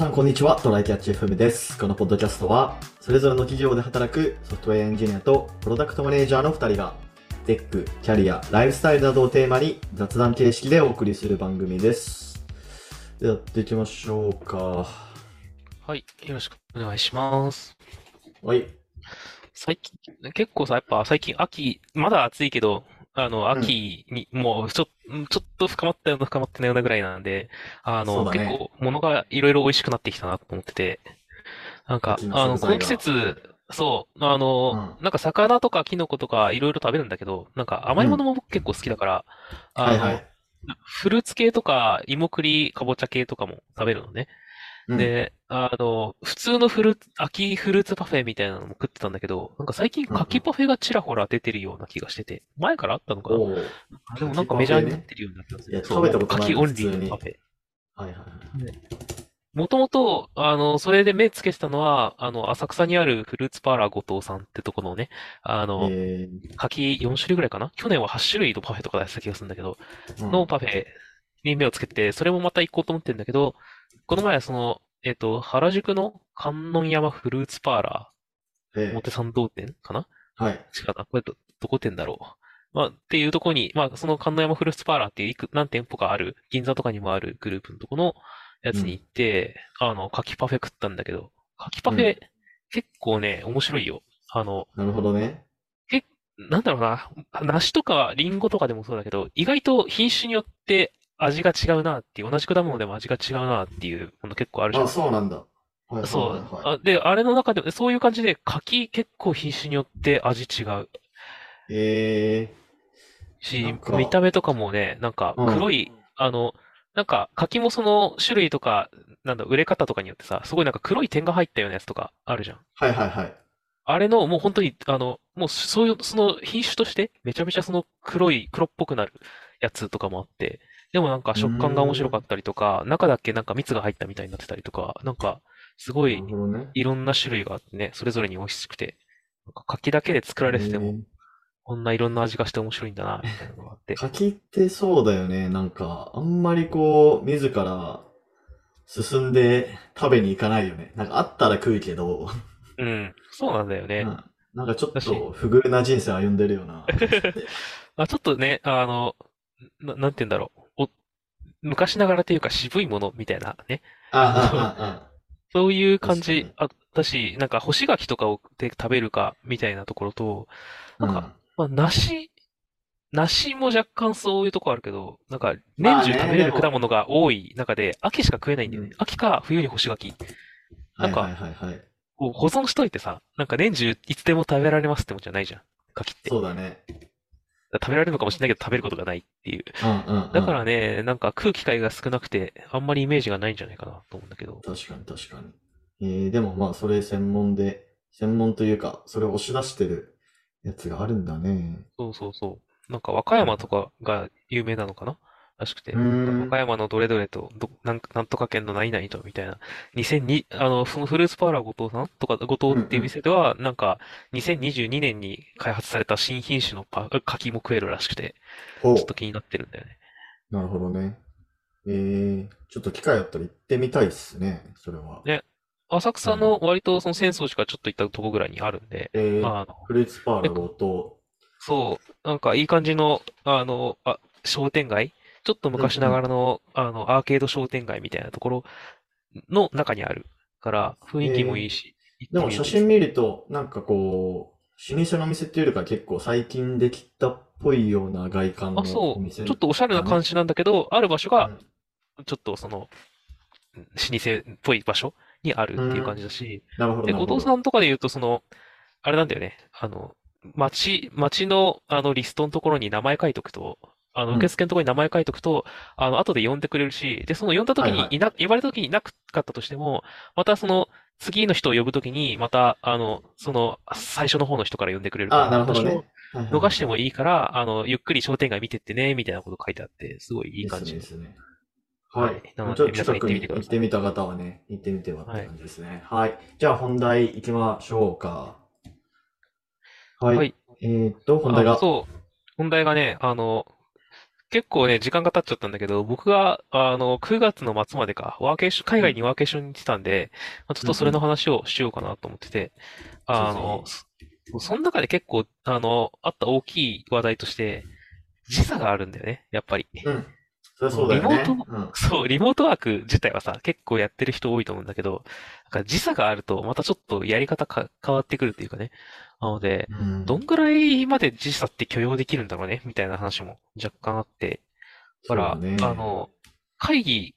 さん、こんにちは。トライキャッチ FM です。このポッドキャストは、それぞれの企業で働くソフトウェアエンジニアとプロダクトマネージャーの2人が、テック、キャリア、ライフスタイルなどをテーマに雑談形式でお送りする番組です。ではやっていきましょうか。はい。よろしくお願いします。はい。最近、結構さ、やっぱ最近秋、まだ暑いけど、あの、秋に、もうちょ、ちょっと深まったような深まってないようなぐらいなんで、あの、ね。結構物がいろいろ美味しくなってきたなと思ってて、なんかあの、この季節、そう、あの、なんか魚とかキノコとかいろいろ食べるんだけど、なんか甘いものも僕結構好きだから、あの、はいはい。フルーツ系とか芋栗、かぼちゃ系とかも食べるのね。うん、で、あの、普通のフルーツ、秋フルーツパフェみたいなのも食ってたんだけど、なんか最近柿パフェがちらほら出てるような気がしてて、前からあったのかな？おーでもなんかメジャーになってるようになってますいや食べたことない柿オンリーのパフェ。はいはいはい。もともと、あの、それで目つけてたのは、あの、浅草にあるフルーツパーラー後藤さんってとこのね、あの、え柿4種類ぐらいかな？去年は8種類のパフェとか出した気がするんだけど、ーうん。のパフェに目をつけて、それもまた行こうと思ってるんだけど、この前はその、えっと、原宿の観音山フルーツパーラー、えー表参道店かな？はい。違うな。これど、どこ店だろう？まあ、っていうとこに、まあ、その観音山フルーツパーラーっていういく、何店舗かある、銀座とかにもあるグループのとこのやつに行って、あの、柿パフェ食ったんだけど、柿パフェ、結構ね、面白いよ。あの、なるほどね。なんだろうな、梨とかリンゴとかでもそうだけど、意外と品種によって味が違うなっていう、同じ果物でも味が違うなっていうもの結構あるじゃんあ、。そうなんだ。はいそうはいはい。あで、あれの中で、そういう感じで、柿結構品種によって味違うえしなん、か見た目とかもね、なんかうん黒い、あの、なんか柿もその種類とか、なんだ、売れ方とかによってさ、すごいなんか黒い点が入ったようなやつとかあるじゃん。ー、はいはいはい。あれの、もう本当に、あの、もうそういう、その品種として、めちゃめちゃその黒い、黒っぽくなるやつとかもあって、でもなんか食感が面白かったりとか、中だけなんか蜜が入ったみたいになってたりとか、なんか、すごい。いろんな種類があってね、それぞれに美味しくて、なんか柿だけで作られてても、えーこんないろんな味がして面白いんだな、みたいなのがあって。柿ってそうだよね。なんか、あんまりこう、自ら進んで食べに行かないよね。なんかあったら食うけど、うん、そうなんだよね。うんなんかちょっと不遇な人生歩んでるよな。あ、ちょっとね、あの、な、なんて言うんだろう。お、昔ながらというか渋いものみたいなね。あ、あ、あ、そういう感じ確、あったし、なんか干し柿とかをで食べるかみたいなところと、あ。なんか、まあ、梨、梨も若干そういうとこあるけど、なんか、年中食べれる果物が多い中で、秋しか食えないんだよねうん。秋か冬に干し柿。なんか保存しといてさ、なんか年中いつでも食べられますってもんじゃないじゃん。柿って。そうだね。食べられるのかもしれないけど食べることがないっていう。うんうん、うん。だからね、なんか食う機会が少なくて、あんまりイメージがないんじゃないかなと思うんだけど。確かに確かに。えー、でもまあ、それ専門で、専門というか、それを押し出してるやつがあるんだね。そうそうそう。なんか和歌山とかが有名なのかな？らしくて。和歌山のどれどれと、ど、なんなんとか県の何々と、みたいな。2002、あの、そのフルーツパーラー後藤さんとか、後藤っていう店では、なんか、2022年に開発された新品種のパ、柿も食えるらしくて、ほうちょっと気になってるんだよね。なるほどね。えー、ちょっと機会あったら行ってみたいっすね、それは。ね浅草の割とその浅草寺からちょっと行ったとこぐらいにあるんで、えー、あの、フルーツパーラー後そう、なんかいい感じの、あの、あ、商店街ちょっと昔ながらの、あの、アーケード商店街みたいなところの中にあるから、雰囲気もいいし。藤。でも写真見ると、なんかこう、老舗の店っていうよりか結構最近できたっぽいような外観のあ、そう。お店。ちょっとおしゃれな感じなんだけど、ある場所がうん、ちょっとその、老舗っぽい場所にあるっていう感じだし、なるほど、で、なるほど。後藤さんとかで言うと、その、あれなんだよね。あの、町、町の、あの、リストのところに名前書いとくと、あの、うん受付のところに名前書いとくと、あの、後で呼んでくれるし、で、その呼んだ時はいはいにいな、呼ばれた時にいなかったとしても、またその、次の人を呼ぶ時に、また、あの、その、最初の方の人から呼んでくれるから、あ、なるほど私ねも。逃してもいいから、あの、ゆっくり商店街見てってね、みたいなこと書いてあって、すごいいい感じ。ですすね。はい。はいなのでちょっと皆さん行ってみてください行ってみた方はね、行ってみてはって感じですね。はい。じゃあ本題行きましょうか。はい。はいえーっと、本題が。あそう。本題がね、あの、結構ね、時間が経っちゃったんだけど、僕が、あの、9月の末までか、ワーケーション、海外にワーケーションに行ってたんで、まあ、ちょっとそれの話をしようかなと思ってて、あの、そその中で結構、あの、あった大きい話題として、時差があるんだよね、やっぱり。うん。そうだよね。リモートうん。そう、リモートワーク自体はさ、結構やってる人多いと思うんだけど、なんか時差があると、またちょっとやり方か変わってくるっていうかね。なので、うんどんぐらいまで時差って許容できるんだろうね、みたいな話も若干あって。だから、ねあの、会議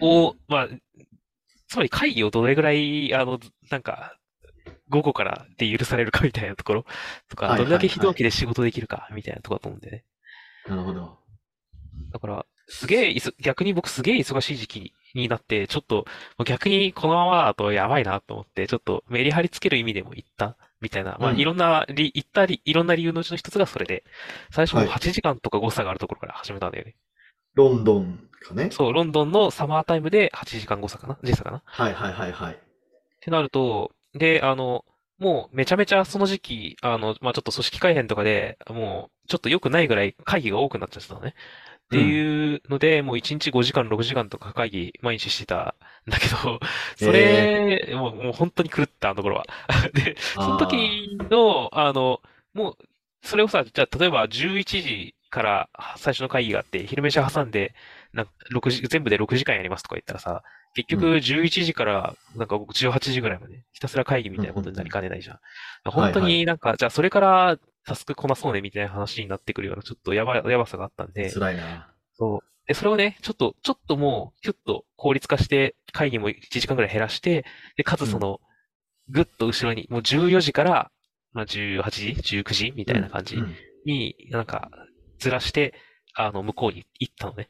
を、まあ、つまり会議をどれぐらい、あの、なんか、午後からで許されるかみたいなところとか、どれだけ非同期で仕事できるかみたいなところだと思うんでね。なるほど。だから、すげえ逆に僕すげえ忙しい時期になって、ちょっと、逆にこのままだとやばいなと思って、ちょっとメリハリつける意味でも言った、みたいな。まあ、うんいろんな、り、言ったり、いろんな理由のうちの一つがそれで、最初もはい8時間とか誤差があるところから始めたんだよね。ロンドンかね。そう、ロンドンのサマータイムで8時間誤差かな？時差かな？っはいはいはいはい。てなると、で、あの、もうめちゃめちゃその時期、あの、まあ、ちょっと組織改編とかで、もう、ちょっと良くないぐらい会議が多くなっちゃってたのね。っていうので、もう1日5時間、6時間とか会議毎日してたんだけど、それ、もう、もう本当に狂った、あのところは。で、その時の、あの、もう、それをさ、じゃあ、例えば11時から最初の会議があって、昼飯挟んで、なんか6時、全部で6時間やりますとか言ったらさ、結局うん。11時からなんか18時ぐらいまでひたすら会議みたいなことになりかねないじゃん。ん本当はいになんか、じゃあそれからタスクこなそうねみたいな話になってくるようなちょっとやば、やばさがあったんで、辛いな。そう。で、それをね、ちょっと、ちょっともう、キュッと効率化して、会議も1時間ぐらい減らして、で、かつその、ぐっと後ろに、もう14時から、まあ、18時 ?19 時みたいな感じに、なんか、ずらして、あの、向こうに行ったのね。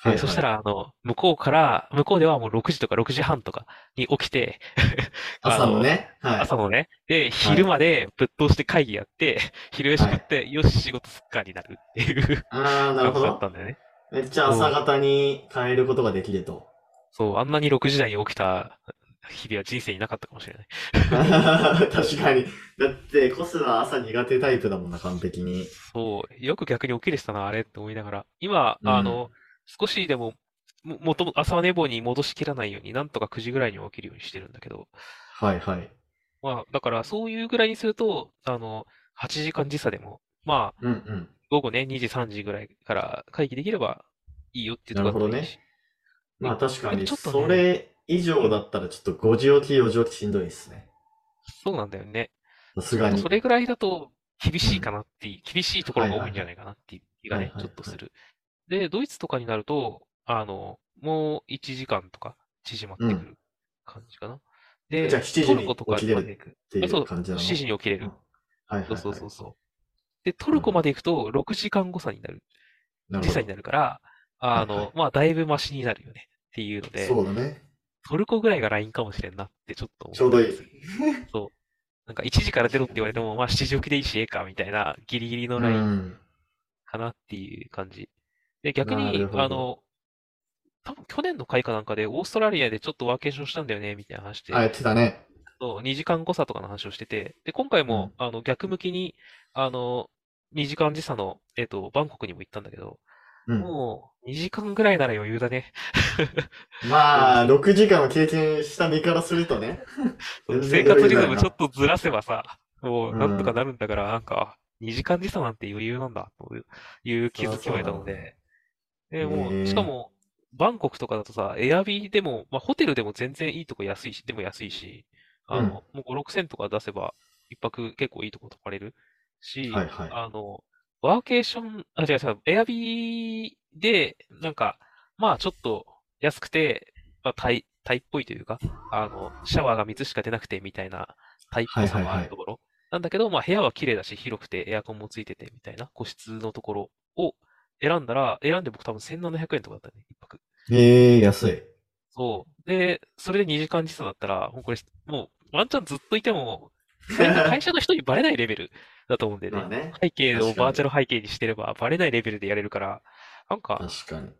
はいはいそしたら、あの、向こうから、向こうではもう6時とか6時半とかに起きて、朝のね。はい。朝のね、で、昼までぶっ通して会議やって、昼飯食って、よし、仕事すっかになるっていうああ、なるほどだった。んだよね。めっちゃ朝方に変えることができると。そう、あんなに6時台に起きた日々は人生になかったかもしれない。確かに。だって、コスは朝苦手タイプだもんな、完璧に。そう、よく逆に起きれてたな、あれって思いながら。今、うんあの、少しでも、も、もとも、朝寝坊に戻しきらないように、なんとか9時ぐらいに起きるようにしてるんだけど、はいはい。まあ、だからそういうぐらいにすると、あの、8時間時差でも、まあ、うんうん。午後ね、2時、3時ぐらいから会議できればいいよっていうところだったらいいし。まあ確かに、ちょっとねそれ以上だったらちょっと5時起き、4時起きしんどいですね。そうなんだよね。さすがにそ。れぐらいだと厳しいかなっていう、厳しいところが多いんじゃないかなっていう気がねはい、はいちょっとする。で、ドイツとかになると、あの、もう1時間とか縮まってくる感じかな。で、じゃあ7時にトルコとか起きれるまで行く。っていあそうう感じなの？7時に起きれる。うんはいはい、そうはい。そうそうそう。で、トルコまで行くと6時間誤差になる。なる時差になるから、あのはいはい、まあ、だいぶマシになるよねっていうので、そうだね。トルコぐらいがラインかもしれんなってちょっと思ちょうどいい。そう。なんか1時から出ろって言われても、まあ7時起きでいいし、ええか、みたいなギリギリのうラインん。かなっていう感じ。で、逆にあの、多分去年の会かなんかでオーストラリアでちょっとワーケーションしたんだよね、みたいな話で、あ、やってたね。そう2時間誤差とかの話をしてて、で、今回も、あの、逆向きに、あの、2時間時差の、えっと、バンコクにも行ったんだけど、うん。もう、2時間ぐらいなら余裕だね。まあ、6時間を経験した身からするとね。全生然活リズムちょっとずらせばさ、もううんなんとかなるんだから、なんか、2時間時差なんて余裕なんだ、という気づきを得たので。で、もう、しかも、バンコクとかだとさ、エアビーでも、まあ、ホテルでも全然いいとこ安いし、でも安いし、あの、もう5、6千とか出せば、一泊結構いいとこ泊まれるし、はいはい。あの、ワーケーション、あ、違う違う、エアビーで、なんか、まあちょっと安くて、まあタイ、タイっぽいというか、あの、シャワーが3つしか出なくてみたいなタイっぽさもあるところ。なんだけど、まあ部屋は綺麗だし、広くてエアコンもついててみたいな個室のところを選んだら、選んで僕多分1700円とかだったね、一泊。ええ安い。そう。で、それで2時間時差だったら、もうこれ、もうワンチャンずっといても、会社の人にバレないレベルだと思うんでね。まあね。背景をバーチャル背景にしてれば、バレないレベルでやれるから、なんか、確かに。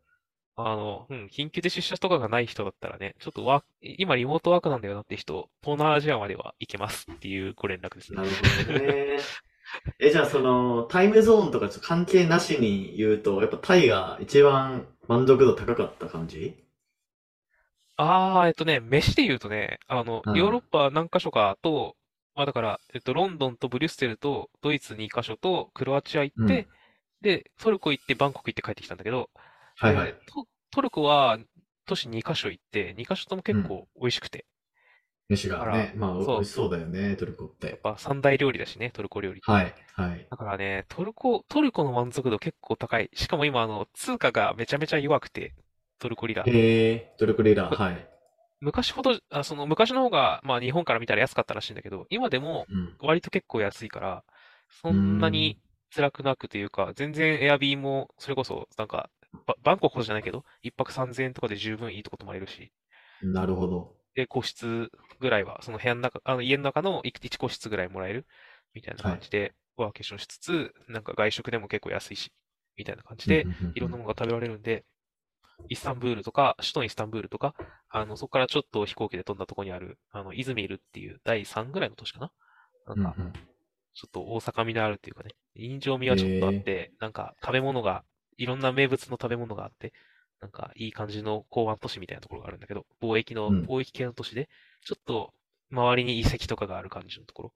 あの、うん、緊急で出社とかがない人だったらね、ちょっとワ今リモートワークなんだよなって人、東南アジアまでは行けますっていうご連絡ですねな。るほどね。え、じゃあその、タイムゾーンとかちょっと関係なしに言うと、やっぱタイが一番満足度高かった感じ？ああ、えっとね、飯で言うとね、あの、うん。ヨーロッパ何カ所かと、まあだから、えっと、ロンドンとブリュッセルとドイツ2カ所とクロアチア行って、で、トルコ行ってバンコク行って帰ってきたんだけど、はいはい。トトルコは都市2カ所行って、2カ所とも結構美味しくて、飯がね、まあ、そう美味しそうだよね、トルコっ。やってぱ三大料理だしね、トルコ料理って。はい、はい。だからね、トルコ、トルコの満足度結構高い。しかも今、あの、通貨がめちゃめちゃ弱くて、トルコリラ。へえ、トルコリラ、はい。昔ほど、あ、その昔の方が、まあ日本から見たら安かったらしいんだけど、今でもうん。割と結構安いから、そんなに辛くなくというか、全然エアビーも、それこそ、なんか、ババンコクほどじゃないけど、一泊3000円とかで十分いいとこ泊まれるし、なるほど。で、個室ぐらいは、その部屋の中、あの家の中の1個室ぐらいもらえるみたいな感じで、ワーケーションしつつ、なんか外食でも結構安いし、みたいな感じでいろんなものが食べられるんで、イスタンブールとか、首都イスタンブールとか、あの、そこからちょっと飛行機で飛んだところにある、あの、イズミールっていう第3ぐらいの都市かな？なんか、ちょっと大阪味のあるっていうかね、人情味はちょっとあって、なんか食べ物が、いろんな名物の食べ物があって、なんかいい感じの港湾都市みたいなところがあるんだけど、貿易の、うん貿易系の都市で、ちょっと周りに遺跡とかがある感じのところ。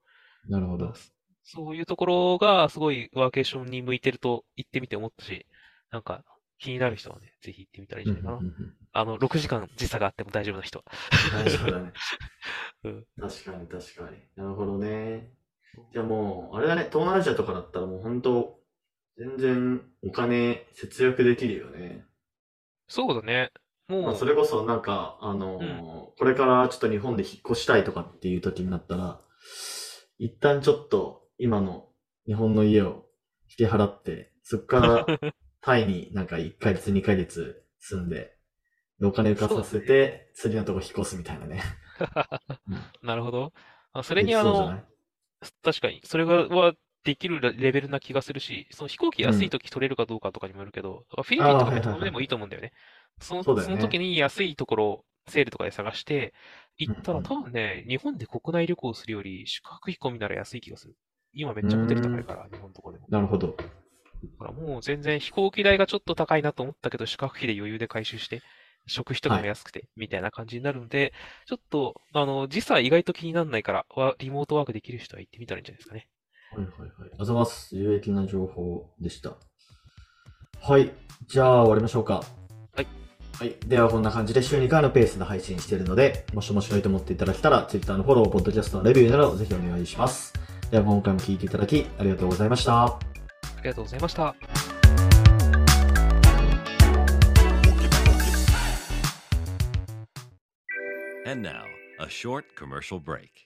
なるほど。そういうところがすごいワーケーションに向いてると行ってみて思ったし、なんか気になる人はね、ぜひ行ってみたらいいんじゃないかな。あの、6時間時差があっても大丈夫な人は。大丈夫だね。うん確かに確かに。なるほどね。じゃあもう、あれだね、東南アジアとかだったらもう本当、全然お金節約できるよね。そうだね。まあ、もう、それこそなんか、あのーこれからちょっと日本で引っ越したいとかっていう時になったら、一旦ちょっと今の日本の家を引き払って、そこからタイになんか1ヶ月2ヶ月住んで、でお金浮かさせて、次のとこ引っ越すみたいなね。なるほど。あそれにあのできそうじゃな、い？確かに、それが、はできるレベルな気がするし、その飛行機安い時取れるかどうかとかにもよるけど、フィリピンとかでもいいと思うんだよね。その、そうだよねその時に安いところ、セールとかで探して、行ったらうんうん多分ね、日本で国内旅行するより宿泊費込みなら安い気がする。今めっちゃホテル高いから、日本とこでも。なるほど。だからもう全然飛行機代がちょっと高いなと思ったけど、宿泊費で余裕で回収して、食費とかも安くて、みたいな感じになるので、ちょっと、あの、時差意外と気にならないから、わリモートワークできる人は行ってみたらいいんじゃないですかね。はいはいはい。ありがとうございます。有益な情報でした。はい。じゃあ終わりましょうか。はい。はい。ではこんな感じで週2回のペースで配信しているので、もし面白いと思っていただけたら、Twitter のフォロー、ポッドキャストのレビューなどぜひお願いします。では今回も聞いていただきありがとうございました。ありがとうございました。And now, a short commercial break.